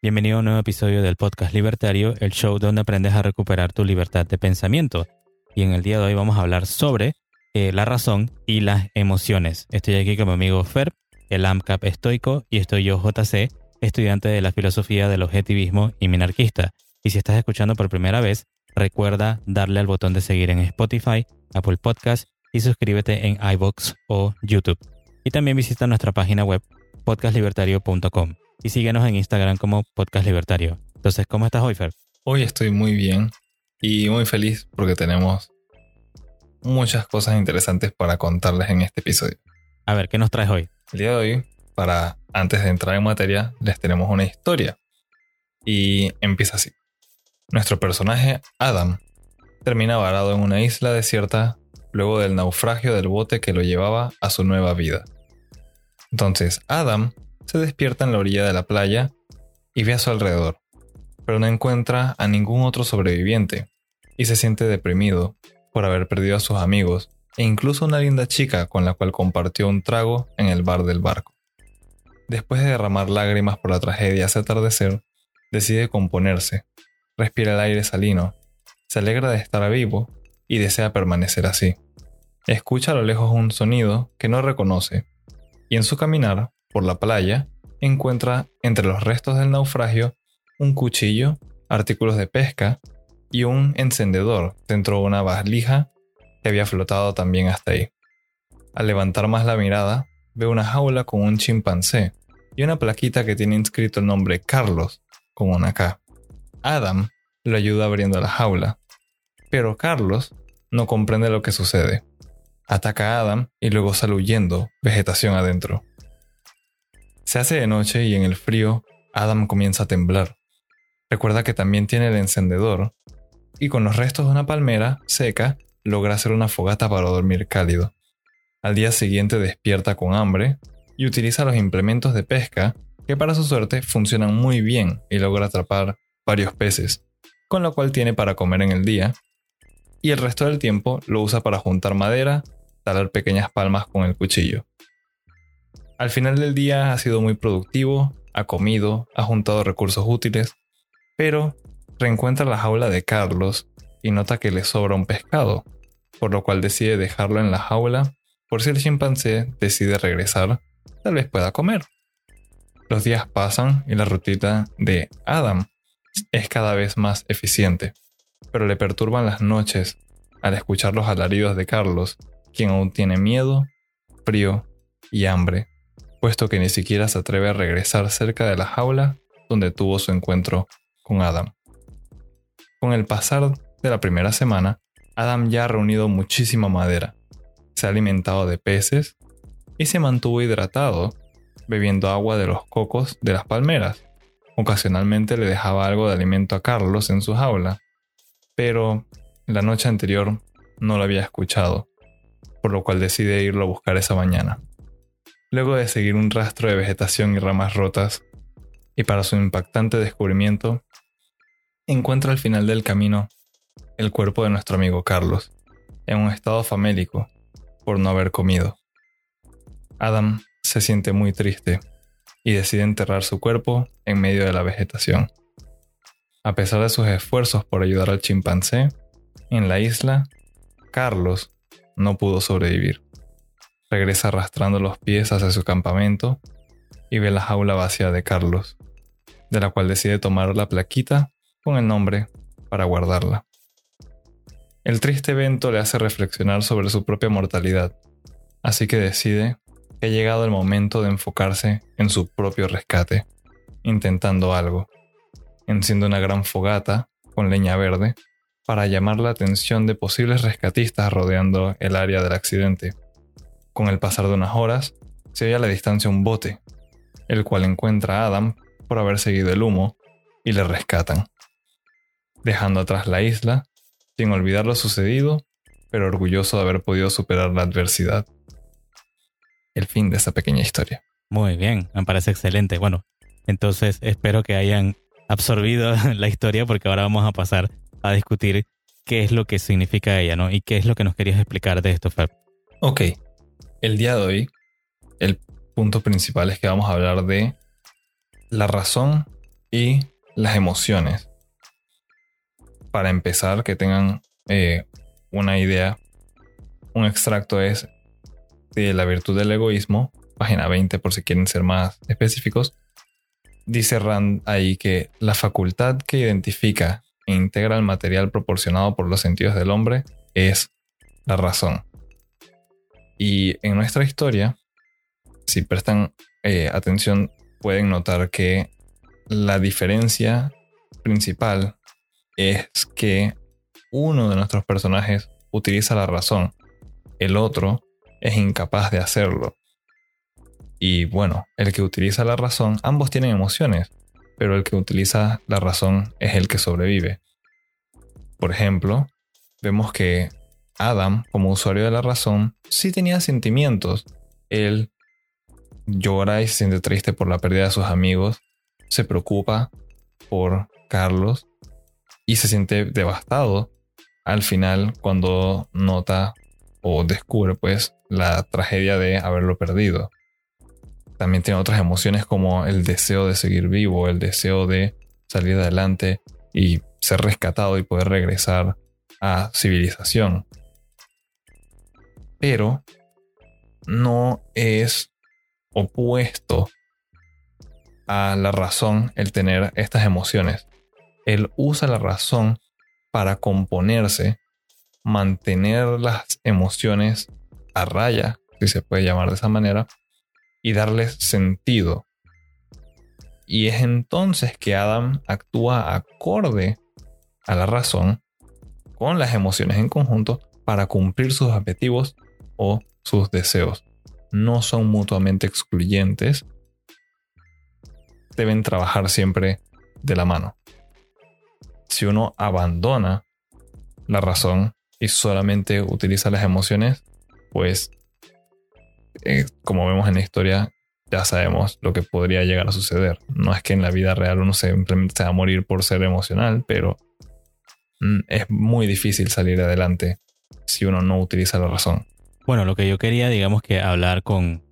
Bienvenido a un nuevo episodio del podcast Libertario, el show donde aprendes a recuperar tu libertad de pensamiento. Y en el día de hoy vamos a hablar sobre eh, la razón y las emociones. Estoy aquí con mi amigo Fer, el AMCAP estoico, y estoy yo, JC, estudiante de la filosofía del objetivismo y minarquista. Y si estás escuchando por primera vez, recuerda darle al botón de seguir en Spotify, Apple Podcast y suscríbete en iBox o YouTube. Y también visita nuestra página web podcastlibertario.com y síguenos en Instagram como Podcast Libertario. Entonces, ¿cómo estás hoy, Fer? Hoy estoy muy bien y muy feliz porque tenemos muchas cosas interesantes para contarles en este episodio. A ver, ¿qué nos traes hoy? El día de hoy, para antes de entrar en materia, les tenemos una historia. Y empieza así. Nuestro personaje, Adam, termina varado en una isla desierta luego del naufragio del bote que lo llevaba a su nueva vida. Entonces, Adam se despierta en la orilla de la playa y ve a su alrededor, pero no encuentra a ningún otro sobreviviente y se siente deprimido por haber perdido a sus amigos e incluso una linda chica con la cual compartió un trago en el bar del barco. Después de derramar lágrimas por la tragedia hace atardecer, decide componerse, respira el aire salino, se alegra de estar vivo y desea permanecer así. Escucha a lo lejos un sonido que no reconoce y en su caminar por la playa encuentra entre los restos del naufragio un cuchillo, artículos de pesca y un encendedor dentro de una valija que había flotado también hasta ahí. Al levantar más la mirada, ve una jaula con un chimpancé y una plaquita que tiene inscrito el nombre Carlos con una K. Adam lo ayuda abriendo la jaula, pero Carlos no comprende lo que sucede. Ataca a Adam y luego sale huyendo, vegetación adentro. Se hace de noche y en el frío, Adam comienza a temblar. Recuerda que también tiene el encendedor y con los restos de una palmera seca logra hacer una fogata para dormir cálido. Al día siguiente despierta con hambre y utiliza los implementos de pesca que para su suerte funcionan muy bien y logra atrapar varios peces, con lo cual tiene para comer en el día, y el resto del tiempo lo usa para juntar madera, talar pequeñas palmas con el cuchillo. Al final del día ha sido muy productivo, ha comido, ha juntado recursos útiles, pero reencuentra la jaula de Carlos y nota que le sobra un pescado, por lo cual decide dejarlo en la jaula por si el chimpancé decide regresar, tal vez pueda comer. Los días pasan y la rutina de Adam es cada vez más eficiente, pero le perturban las noches al escuchar los alaridos de Carlos, quien aún tiene miedo, frío y hambre, puesto que ni siquiera se atreve a regresar cerca de la jaula donde tuvo su encuentro con Adam. Con el pasar de la primera semana, Adam ya ha reunido muchísima madera, se ha alimentado de peces y se mantuvo hidratado, bebiendo agua de los cocos de las palmeras. Ocasionalmente le dejaba algo de alimento a Carlos en su jaula, pero la noche anterior no lo había escuchado, lo cual decide irlo a buscar esa mañana. Luego de seguir un rastro de vegetación y ramas rotas, y para su impactante descubrimiento, encuentra al final del camino el cuerpo de nuestro amigo Carlos, en un estado famélico, por no haber comido. Adam se siente muy triste y decide enterrar su cuerpo en medio de la vegetación. A pesar de sus esfuerzos por ayudar al chimpancé, en la isla, Carlos no pudo sobrevivir. Regresa arrastrando los pies hacia su campamento y ve la jaula vacía de Carlos, de la cual decide tomar la plaquita con el nombre para guardarla. El triste evento le hace reflexionar sobre su propia mortalidad, así que decide que ha llegado el momento de enfocarse en su propio rescate, intentando algo. Enciende una gran fogata con leña verde para llamar la atención de posibles rescatistas rodeando el área del accidente. Con el pasar de unas horas, se ve a la distancia un bote, el cual encuentra a Adam por haber seguido el humo y le rescatan dejando atrás la isla, sin olvidar lo sucedido, pero orgulloso de haber podido superar la adversidad. El fin de esa pequeña historia. Muy bien, me parece excelente. Bueno, entonces espero que hayan absorbido la historia porque ahora vamos a pasar a discutir qué es lo que significa ella, ¿no? Y qué es lo que nos querías explicar de esto, Fab. Ok, el día de hoy, el punto principal es que vamos a hablar de la razón y las emociones. Para empezar, que tengan eh, una idea, un extracto es de la virtud del egoísmo, página 20 por si quieren ser más específicos. Dice Rand ahí que la facultad que identifica integra el material proporcionado por los sentidos del hombre es la razón. Y en nuestra historia, si prestan eh, atención, pueden notar que la diferencia principal es que uno de nuestros personajes utiliza la razón, el otro es incapaz de hacerlo. Y bueno, el que utiliza la razón, ambos tienen emociones, pero el que utiliza la razón es el que sobrevive. Por ejemplo, vemos que Adam, como usuario de la razón, sí tenía sentimientos. Él llora y se siente triste por la pérdida de sus amigos, se preocupa por Carlos y se siente devastado al final cuando nota o descubre pues la tragedia de haberlo perdido. También tiene otras emociones como el deseo de seguir vivo, el deseo de salir adelante y ser rescatado y poder regresar a civilización. Pero no es opuesto a la razón el tener estas emociones. Él usa la razón para componerse, mantener las emociones a raya, si se puede llamar de esa manera, y darles sentido. Y es entonces que Adam actúa acorde a la razón con las emociones en conjunto para cumplir sus objetivos o sus deseos. No son mutuamente excluyentes. Deben trabajar siempre de la mano. Si uno abandona la razón y solamente utiliza las emociones, pues eh, como vemos en la historia, ya sabemos lo que podría llegar a suceder. No es que en la vida real uno simplemente se va a morir por ser emocional, pero mm, es muy difícil salir adelante si uno no utiliza la razón. Bueno, lo que yo quería, digamos que hablar con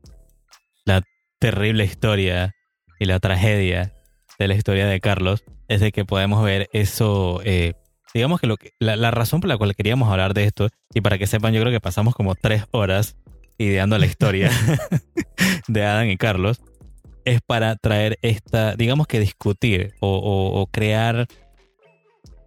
la terrible historia y la tragedia de la historia de Carlos, es de que podemos ver eso, eh, digamos que, lo que la, la, razón por la cual queríamos hablar de esto, y para que sepan, yo creo que pasamos como tres horas ideando la historia de Adam y Carlos, es para traer esta, digamos que discutir o, crear,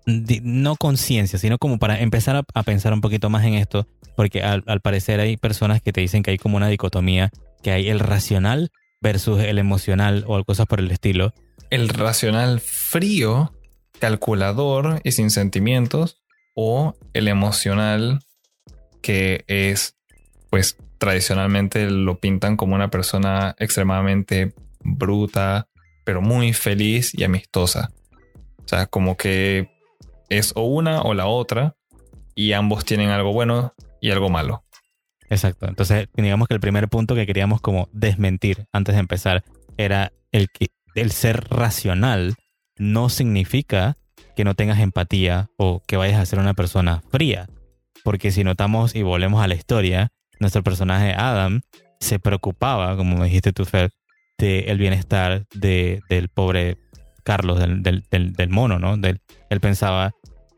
no conciencia, sino como para empezar a, pensar un poquito más en esto, porque al, parecer hay personas que te dicen que hay como una dicotomía, que hay el racional versus el emocional o cosas por el estilo. El racional frío, calculador y sin sentimientos, o el emocional que es pues tradicionalmente lo pintan como una persona extremadamente bruta, pero muy feliz y amistosa. O sea, como que es o una o la otra y ambos tienen algo bueno y algo malo. Exacto. Entonces, digamos que el primer punto que queríamos como desmentir antes de empezar era el que el ser racional no significa que no tengas empatía o que vayas a ser una persona fría. Porque si notamos y volvemos a la historia, nuestro personaje Adam se preocupaba, como dijiste tú, Fed, del bienestar de, del pobre Carlos, del, del, mono, ¿no? Del, él pensaba,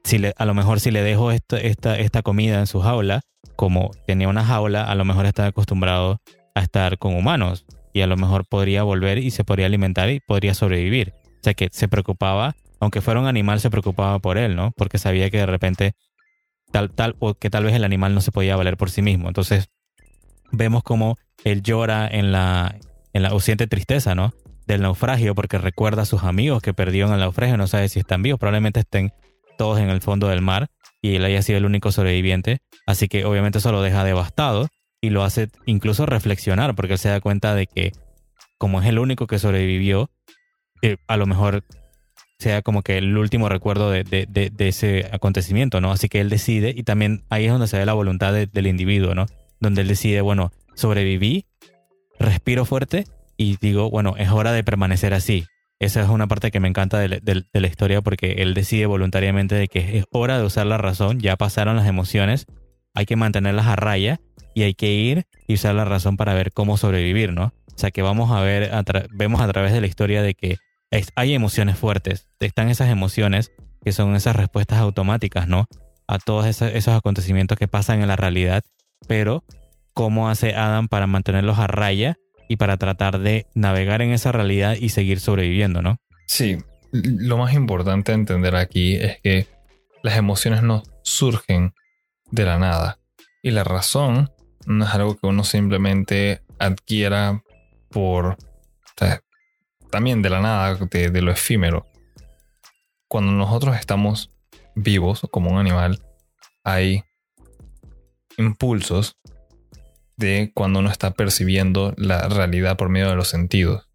si a lo mejor si le dejo esta, esta comida en su jaula, como tenía una jaula, a lo mejor estaba acostumbrado a estar con humanos y a lo mejor podría volver y se podría alimentar y podría sobrevivir. O sea que se preocupaba, aunque fuera un animal, se preocupaba por él, ¿no? Porque sabía que de repente tal, tal, o que tal vez el animal no se podía valer por sí mismo. Entonces, vemos como él llora en la, en la, o siente tristeza, ¿no? Del naufragio, porque recuerda a sus amigos que perdieron el naufragio, no sabe si están vivos, probablemente estén todos en el fondo del mar y él haya sido el único sobreviviente. Así que obviamente eso lo deja devastado y lo hace incluso reflexionar, porque él se da cuenta de que como es el único que sobrevivió, eh, a lo mejor sea como que el último recuerdo de, ese acontecimiento, ¿no? Así que él decide, y también ahí es donde se ve la voluntad del individuo, ¿no? Donde él decide, bueno, sobreviví, respiro fuerte y digo, bueno, es hora de permanecer así. Esa es una parte que me encanta de, la historia porque él decide voluntariamente de que es hora de usar la razón, ya pasaron las emociones, hay que mantenerlas a raya y hay que ir y usar la razón para ver cómo sobrevivir, ¿no? sea que vamos a ver, vemos a través de la historia de que hay emociones fuertes, están esas emociones que son esas respuestas automáticas, ¿no? A todos esos, acontecimientos que pasan en la realidad, pero cómo hace Adam para mantenerlos a raya y para tratar de navegar en esa realidad y seguir sobreviviendo, ¿no? Sí, lo más importante entender aquí es que las emociones no surgen de la nada y la razón no es algo que uno simplemente adquiera por también de la nada, de, lo efímero. Cuando nosotros estamos vivos como un animal, hay impulsos de cuando uno está percibiendo la realidad por medio de los sentidos.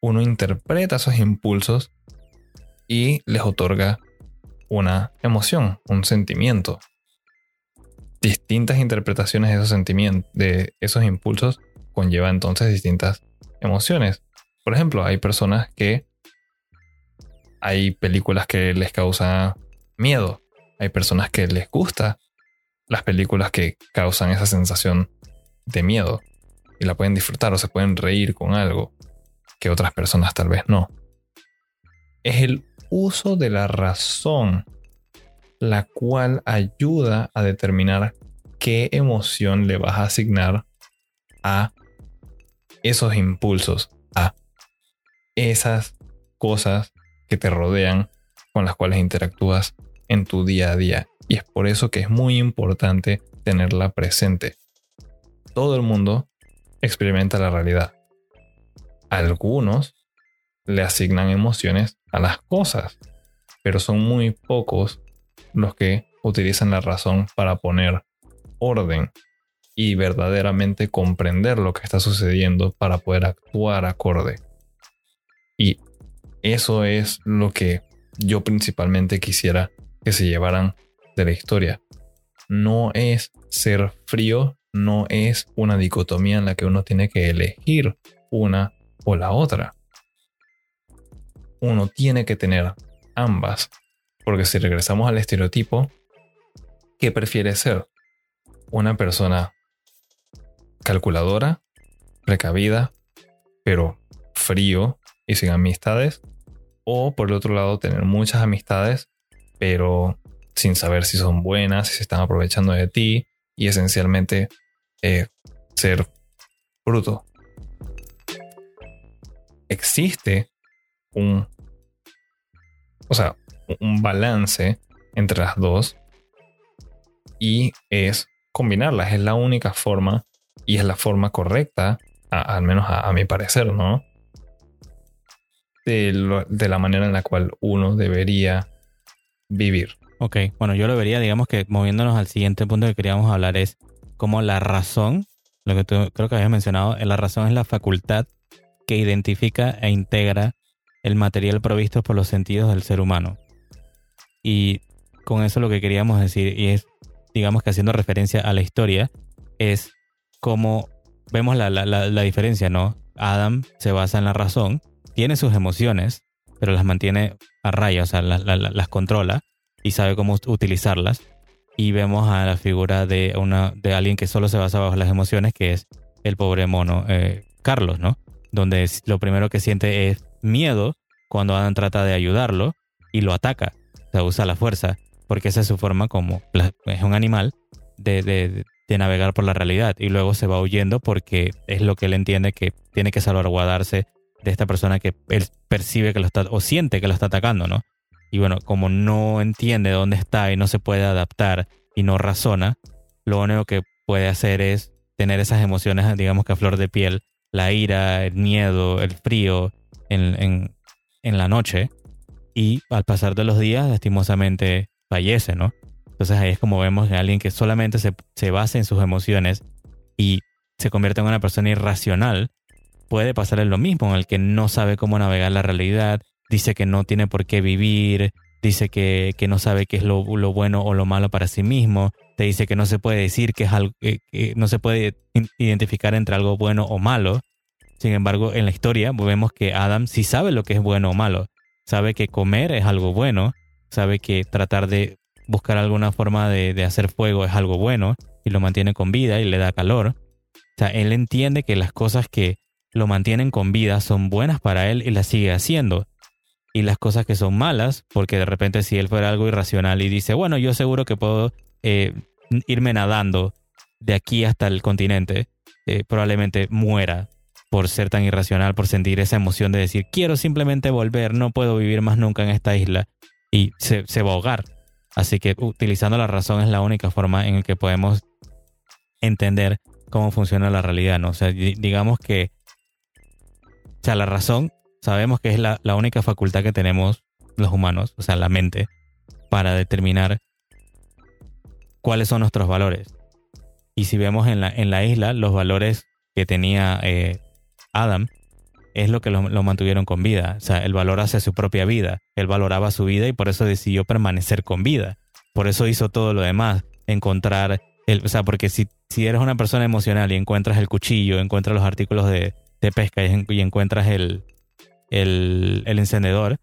Uno interpreta esos impulsos y les otorga una emoción, un sentimiento. Distintas interpretaciones de esos sentimientos, de esos impulsos, conlleva entonces distintas emociones. Por ejemplo, hay personas que hay películas que les causan miedo. Hay personas que les gusta las películas que causan esa sensación de miedo y la pueden disfrutar o se pueden reír con algo que otras personas tal vez no. Es el uso de la razón la cual ayuda a determinar qué emoción le vas a asignar a esos impulsos, esas cosas que te rodean con las cuales interactúas en tu día a día. Y es por eso que es muy importante tenerla presente. Todo el mundo experimenta la realidad. Algunos le asignan emociones a las cosas, pero son muy pocos los que utilizan la razón para poner orden y verdaderamente comprender lo que está sucediendo para poder actuar acorde. Y eso es lo que yo principalmente quisiera que se llevaran de la historia. No es ser frío, no es una dicotomía en la que uno tiene que elegir una o la otra. Uno tiene que tener ambas, porque si regresamos al estereotipo, ¿qué prefiere ser? Una persona calculadora, precavida, pero frío y sin amistades. O por el otro lado, tener muchas amistades, pero sin saber si son buenas, si se están aprovechando de ti y esencialmente eh, ser bruto. Existe un, o sea, un balance entre las dos y es combinarlas. Es la única forma y es la forma correcta, al menos a, mi parecer, ¿no? De, la manera en la cual uno debería vivir. Ok, bueno, yo lo vería, digamos que moviéndonos al siguiente punto que queríamos hablar es como la razón, lo que tú creo que habías mencionado, la razón es la facultad que identifica e integra el material provisto por los sentidos del ser humano. Y con eso lo que queríamos decir, y es, digamos que haciendo referencia a la historia, es como vemos la, la, la diferencia, ¿no? Adam se basa en la razón tiene sus emociones, pero las mantiene a raya, o sea, las, controla y sabe cómo utilizarlas. Y vemos a la figura de, una, de alguien que solo se basa bajo las emociones, que es el pobre mono eh, Carlos, ¿no? Donde lo primero que siente es miedo cuando Adam trata de ayudarlo y lo ataca, o sea, usa la fuerza, porque esa es su forma como es un animal de, de, de, navegar por la realidad y luego se va huyendo porque es lo que él entiende que tiene que salvaguardarse de esta persona que él percibe que lo está o siente que lo está atacando, ¿no? Y bueno, como no entiende dónde está y no se puede adaptar y no razona, lo único que puede hacer es tener esas emociones, digamos que a flor de piel, la ira, el miedo, el frío en, en, la noche y al pasar de los días lastimosamente fallece, ¿no? Entonces ahí es como vemos a alguien que solamente se, se basa en sus emociones y se convierte en una persona irracional puede pasarle lo mismo, en el que no sabe cómo navegar la realidad, dice que no tiene por qué vivir, dice que, no sabe qué es lo, bueno o lo malo para sí mismo, te dice que no se puede decir que es algo, que, no se puede identificar entre algo bueno o malo. Sin embargo, en la historia vemos que Adam sí sabe lo que es bueno o malo, sabe que comer es algo bueno, sabe que tratar de buscar alguna forma de, de hacer fuego es algo bueno y lo mantiene con vida y le da calor. O sea, él entiende que las cosas que lo mantienen con vida son buenas para él y las sigue haciendo. Y las cosas que son malas, porque de repente si él fuera algo irracional y dice, bueno, yo seguro que puedo eh, irme nadando de aquí hasta el continente, eh, probablemente muera por ser tan irracional, por sentir esa emoción de decir, quiero simplemente volver, no puedo vivir más nunca en esta isla, y se, se va a ahogar. Así que utilizando la razón es la única forma en la que podemos entender cómo funciona la realidad, ¿no? O sea, digamos que, sea, la razón sabemos que es la, la única facultad que tenemos los humanos, o sea, la mente, para determinar cuáles son nuestros valores. Y si vemos en la, en la isla, los valores que tenía eh, Adam es lo que lo, mantuvieron con vida. O sea, él valora hacia su propia vida. Él valoraba su vida y por eso decidió permanecer con vida. Por eso hizo todo lo demás. Encontrar, el, o sea, porque si, si eres una persona emocional y encuentras el cuchillo, encuentras los artículos de, pesca y, encuentras el encendedor,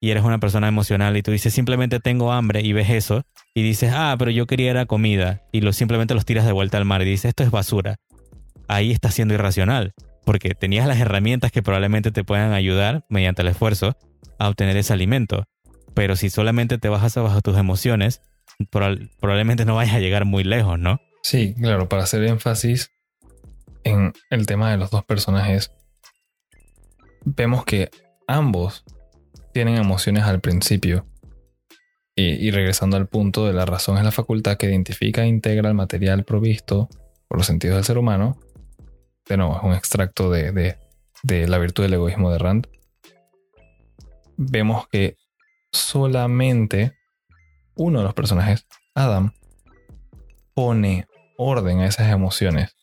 y eres una persona emocional y tú dices simplemente tengo hambre y ves eso y dices, ah, pero yo quería era comida y lo, simplemente los tiras de vuelta al mar y dices, esto es basura. Ahí estás siendo irracional porque tenías las herramientas que probablemente te puedan ayudar mediante el esfuerzo a obtener ese alimento. Pero si solamente te bajas bajo tus emociones, probablemente no vayas a llegar muy lejos, ¿no? Sí, claro, para hacer énfasis en el tema de los dos personajes, vemos que ambos tienen emociones al principio. Y, regresando al punto de la razón es la facultad que identifica e integra el material provisto por los sentidos del ser humano. De nuevo, es un extracto de, de la virtud del egoísmo de Rand. Vemos que solamente uno de los personajes, Adam, pone orden a esas emociones.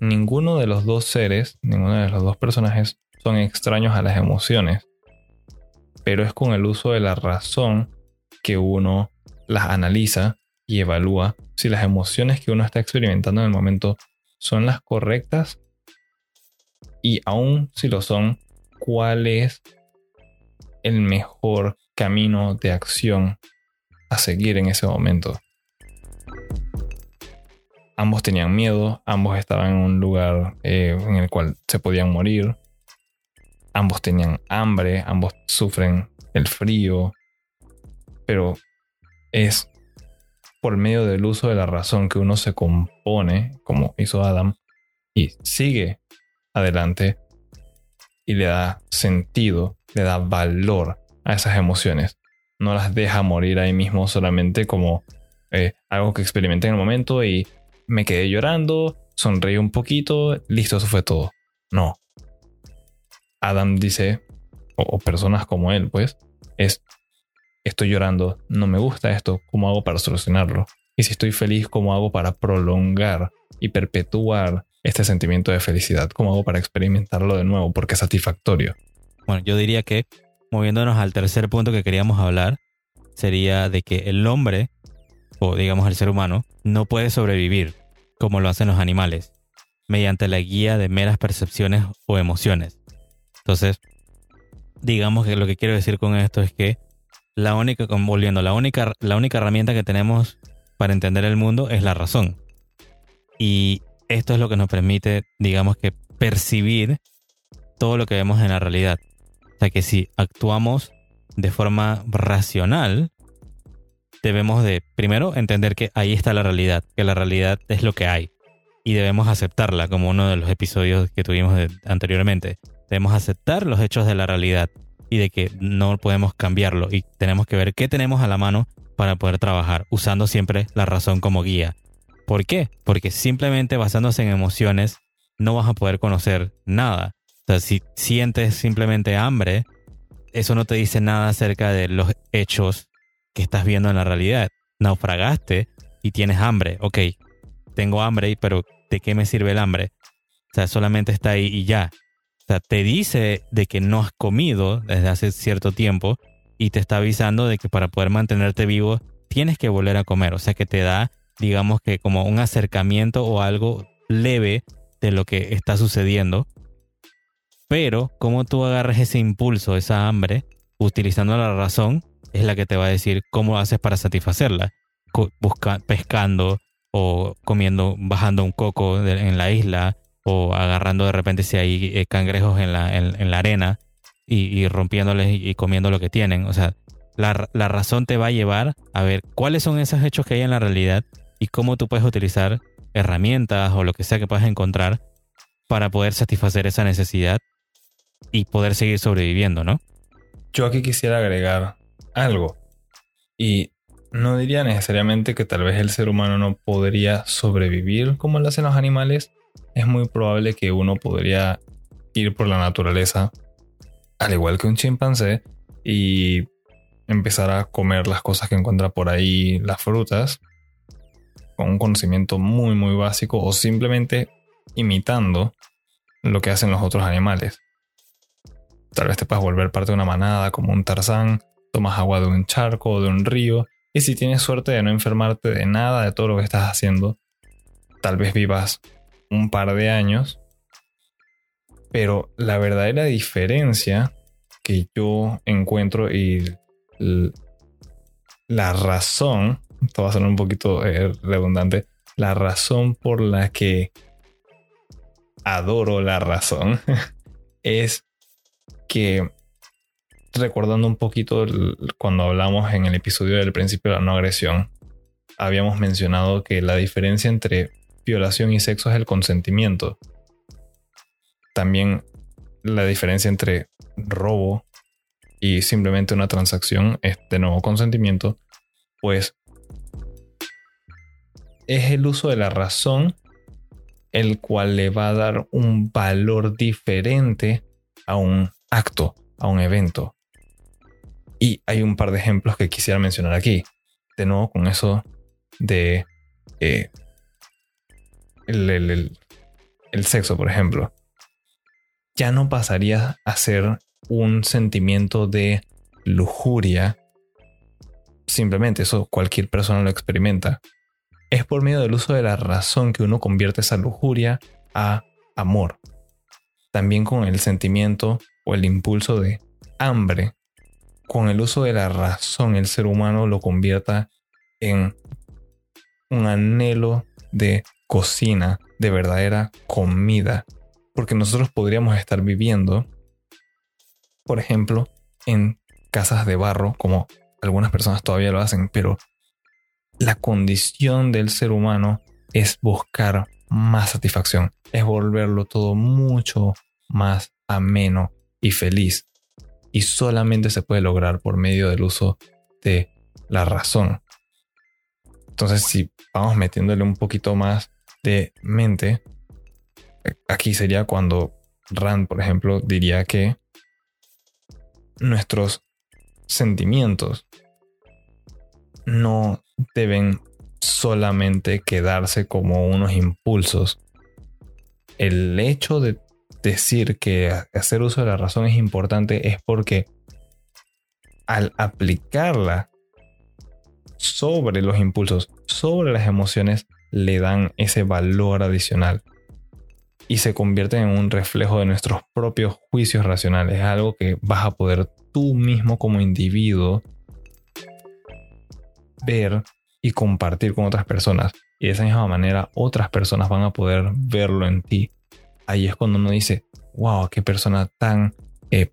Ninguno de los dos seres, ninguno de los dos personajes son extraños a las emociones pero es con el uso de la razón que uno las analiza y evalúa si las emociones que uno está experimentando en el momento son las correctas y aún si lo son, cuál es el mejor camino de acción a seguir en ese momento. Ambos tenían miedo, ambos estaban en un lugar eh, en el cual se podían morir, ambos tenían hambre, ambos sufren el frío, pero es por medio del uso de la razón que uno se compone, como hizo Adam, y sigue adelante y le da sentido, le da valor a esas emociones. No las deja morir ahí mismo solamente como eh, algo que experimenté en el momento y me quedé llorando, sonreí un poquito, listo, eso fue todo. No, Adam dice, o, personas como él, pues, es, estoy llorando, no me gusta esto, ¿cómo hago para solucionarlo? Y si estoy feliz, ¿cómo hago para prolongar y perpetuar este sentimiento de felicidad? ¿Cómo hago para experimentarlo de nuevo? Porque es satisfactorio. Bueno, yo diría que, moviéndonos al tercer punto que queríamos hablar, sería de que el hombre, o digamos el ser humano, no puede sobrevivir como lo hacen los animales, mediante la guía de meras percepciones o emociones. Entonces, digamos que lo que quiero decir con esto es que la única, volviendo, la única, la única herramienta que tenemos para entender el mundo es la razón. Y esto es lo que nos permite, digamos que, percibir todo lo que vemos en la realidad. O sea que si actuamos de forma racional, debemos de, primero, entender que ahí está la realidad, que la realidad es lo que hay. Y debemos aceptarla, como uno de los episodios que tuvimos anteriormente. Debemos aceptar los hechos de la realidad y de que no podemos cambiarlo y tenemos que ver qué tenemos a la mano para poder trabajar, usando siempre la razón como guía. ¿Por qué? Porque simplemente basándose en emociones no vas a poder conocer nada. O sea, si sientes simplemente hambre, eso no te dice nada acerca de los hechos que estás viendo en la realidad. Naufragaste y tienes hambre. Ok, tengo hambre, pero ¿de qué me sirve el hambre? O sea, solamente está ahí y ya. O sea, te dice de que no has comido desde hace cierto tiempo y te está avisando de que para poder mantenerte vivo tienes que volver a comer. O sea, que te da, digamos que como un acercamiento o algo leve de lo que está sucediendo. Pero como tú agarras ese impulso, esa hambre, utilizando la razón, es la que te va a decir cómo haces para satisfacerla. Pescando o comiendo, bajando un coco en la isla, o agarrando de repente si hay eh, cangrejos en la, en, la arena y, rompiéndoles y, comiendo lo que tienen. O sea, la, la razón te va a llevar a ver cuáles son esos hechos que hay en la realidad y cómo tú puedes utilizar herramientas o lo que sea que puedas encontrar para poder satisfacer esa necesidad y poder seguir sobreviviendo, ¿no? Yo aquí quisiera agregar algo. Y no diría necesariamente que tal vez el ser humano no podría sobrevivir como lo hacen los animales. Es muy probable que uno podría ir por la naturaleza, al igual que un chimpancé, y empezar a comer las cosas que encuentra por ahí, las frutas, con un conocimiento muy muy básico o simplemente imitando lo que hacen los otros animales. Tal vez te puedas volver parte de una manada como un tarzán, tomas agua de un charco o de un río y si tienes suerte de no enfermarte de nada de todo lo que estás haciendo, tal vez vivas un par de años. Pero la verdadera diferencia que yo encuentro y la razón, esto va a sonar un poquito eh, redundante, la razón por la que adoro la razón es que recordando un poquito cuando hablamos en el episodio del principio de la no agresión, habíamos mencionado que la diferencia entre violación y sexo es el consentimiento. También la diferencia entre robo y simplemente una transacción es de nuevo consentimiento, pues es el uso de la razón el cual le va a dar un valor diferente a un acto, a un evento. Y hay un par de ejemplos que quisiera mencionar aquí. De nuevo, con eso de eh, el, el sexo, por ejemplo. Ya no pasaría a ser un sentimiento de lujuria. Simplemente eso cualquier persona lo experimenta. Es por medio del uso de la razón que uno convierte esa lujuria a amor. También con el sentimiento o el impulso de hambre con el uso de la razón el ser humano lo convierta en un anhelo de cocina, de verdadera comida. Porque nosotros podríamos estar viviendo, por ejemplo, en casas de barro, como algunas personas todavía lo hacen, pero la condición del ser humano es buscar más satisfacción, es volverlo todo mucho más ameno y feliz y solamente se puede lograr por medio del uso de la razón. Entonces, si vamos metiéndole un poquito más de mente, aquí sería cuando Rand, por ejemplo, diría que nuestros sentimientos no deben solamente quedarse como unos impulsos. El hecho de decir que hacer uso de la razón es importante es porque al aplicarla sobre los impulsos, sobre las emociones, le dan ese valor adicional y se convierten en un reflejo de nuestros propios juicios racionales. Es algo que vas a poder tú mismo como individuo ver y compartir con otras personas. Y de esa misma manera otras personas van a poder verlo en ti ahí es cuando uno dice, wow, qué persona tan eh,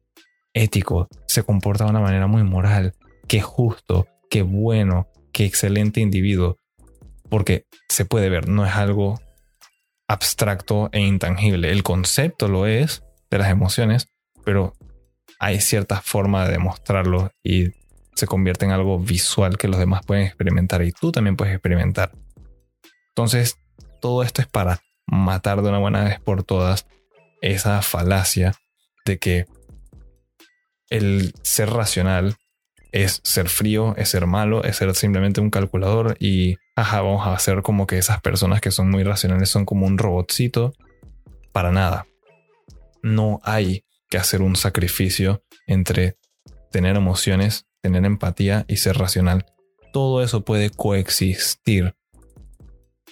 ético, se comporta de una manera muy moral, qué justo, qué bueno, qué excelente individuo, porque se puede ver, no es algo abstracto e intangible. El concepto lo es de las emociones, pero hay cierta forma de demostrarlo y se convierte en algo visual que los demás pueden experimentar y tú también puedes experimentar. Entonces, todo esto es para matar de una buena vez por todas esa falacia de que el ser racional es ser frío, es ser malo, es ser simplemente un calculador y ajá, vamos a hacer como que esas personas que son muy racionales son como un robotcito. Para nada. No hay que hacer un sacrificio entre tener emociones, tener empatía y ser racional. Todo eso puede coexistir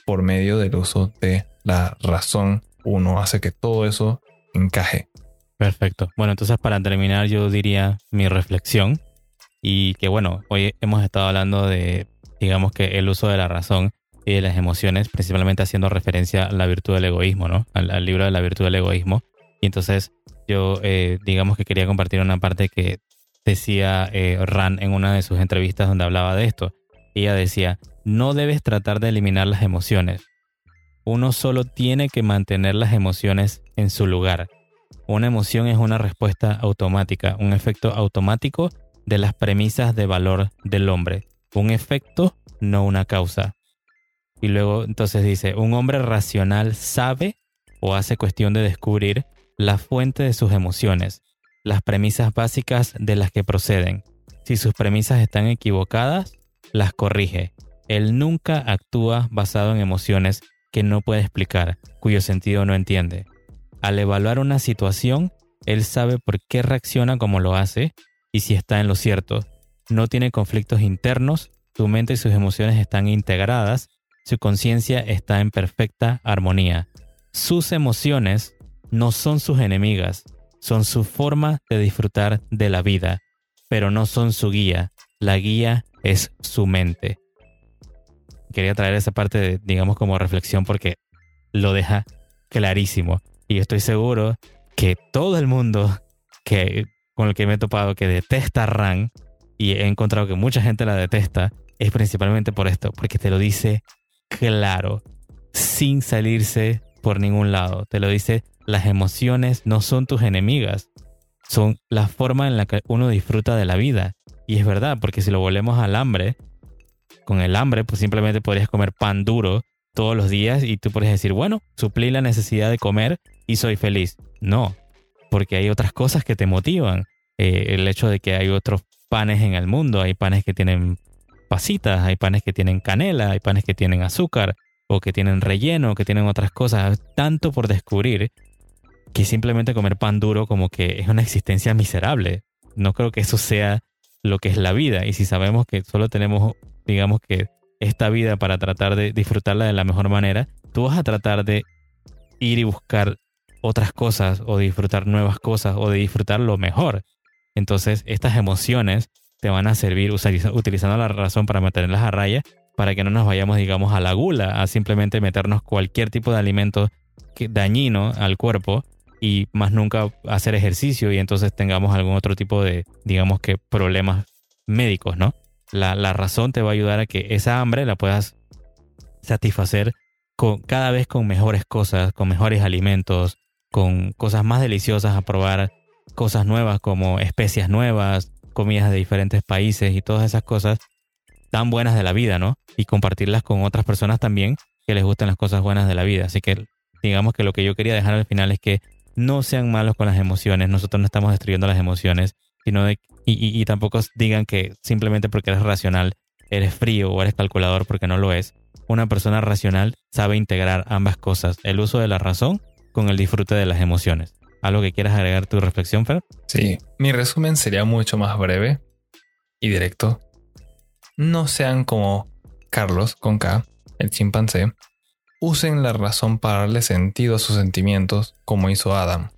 por medio del uso de la razón uno hace que todo eso encaje. Perfecto. Bueno, entonces para terminar yo diría mi reflexión y que bueno, hoy hemos estado hablando de, digamos que el uso de la razón y de las emociones, principalmente haciendo referencia a la virtud del egoísmo, ¿no? Al, libro de la virtud del egoísmo. Y entonces yo, eh, digamos que quería compartir una parte que decía eh, Ran en una de sus entrevistas donde hablaba de esto. Ella decía, no debes tratar de eliminar las emociones. Uno solo tiene que mantener las emociones en su lugar. Una emoción es una respuesta automática, un efecto automático de las premisas de valor del hombre. Un efecto, no una causa. Y luego entonces dice, un hombre racional sabe o hace cuestión de descubrir la fuente de sus emociones, las premisas básicas de las que proceden. Si sus premisas están equivocadas, las corrige. Él nunca actúa basado en emociones que no puede explicar, cuyo sentido no entiende. Al evaluar una situación, él sabe por qué reacciona como lo hace y si está en lo cierto. No tiene conflictos internos, su mente y sus emociones están integradas, su conciencia está en perfecta armonía. Sus emociones no son sus enemigas, son su forma de disfrutar de la vida, pero no son su guía. La guía es su mente. Quería traer esa parte, de, digamos, como reflexión porque lo deja clarísimo. Y estoy seguro que todo el mundo que, con el que me he topado que detesta RAN, y he encontrado que mucha gente la detesta, es principalmente por esto, porque te lo dice claro, sin salirse por ningún lado. Te lo dice, las emociones no son tus enemigas, son la forma en la que uno disfruta de la vida. Y es verdad, porque si lo volvemos al hambre, con el hambre, pues simplemente podrías comer pan duro todos los días y tú podrías decir, bueno, suplí la necesidad de comer y soy feliz. No, porque hay otras cosas que te motivan. Eh, el hecho de que hay otros panes en el mundo, hay panes que tienen pasitas, hay panes que tienen canela, hay panes que tienen azúcar o que tienen relleno, que tienen otras cosas, tanto por descubrir que simplemente comer pan duro como que es una existencia miserable. No creo que eso sea lo que es la vida. Y si sabemos que solo tenemos, digamos que esta vida para tratar de disfrutarla de la mejor manera, tú vas a tratar de ir y buscar otras cosas o disfrutar nuevas cosas o de disfrutar lo mejor. Entonces, estas emociones te van a servir utilizando la razón para mantenerlas a raya, para que no nos vayamos, digamos, a la gula, a simplemente meternos cualquier tipo de alimento dañino al cuerpo y más nunca hacer ejercicio y entonces tengamos algún otro tipo de, digamos que, problemas médicos, ¿no? La, razón te va a ayudar a que esa hambre la puedas satisfacer con, cada vez con mejores cosas, con mejores alimentos, con cosas más deliciosas, a probar cosas nuevas como especias nuevas, comidas de diferentes países y todas esas cosas tan buenas de la vida, ¿no? Y compartirlas con otras personas también que les gusten las cosas buenas de la vida. Así que digamos que lo que yo quería dejar al final es que no sean malos con las emociones, nosotros no estamos destruyendo las emociones, sino de, y, tampoco digan que simplemente porque eres racional eres frío o eres calculador porque no lo es. Una persona racional sabe integrar ambas cosas, el uso de la razón con el disfrute de las emociones. ¿Algo que quieras agregar tu reflexión, Fer? Sí, mi resumen sería mucho más breve y directo. No sean como Carlos con K, el chimpancé, usen la razón para darle sentido a sus sentimientos como hizo Adam,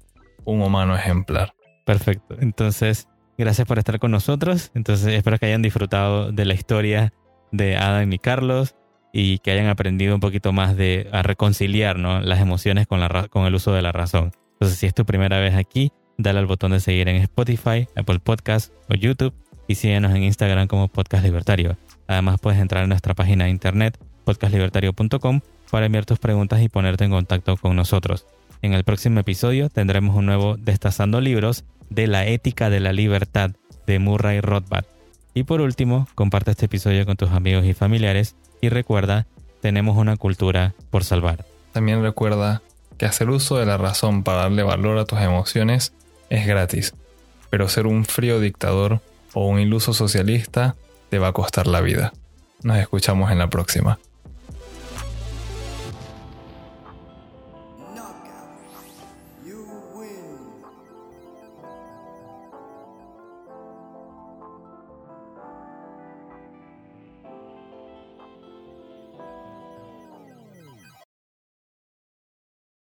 un humano ejemplar. Perfecto. Entonces, gracias por estar con nosotros. Entonces, espero que hayan disfrutado de la historia de Adam y Carlos y que hayan aprendido un poquito más de a reconciliar las emociones con, la, con el uso de la razón. Entonces, si es tu primera vez aquí, dale al botón de seguir en Spotify, Apple Podcast o YouTube y síguenos en Instagram como Podcast Libertario. Además, puedes entrar en nuestra página de internet podcastlibertario.com para enviar tus preguntas y ponerte en contacto con nosotros. En el próximo episodio tendremos un nuevo Destazando Libros de la ética de la libertad de Murray Rothbard. Y por último, comparte este episodio con tus amigos y familiares y recuerda, tenemos una cultura por salvar. También recuerda que hacer uso de la razón para darle valor a tus emociones es gratis, pero ser un frío dictador o un iluso socialista te va a costar la vida. Nos escuchamos en la próxima.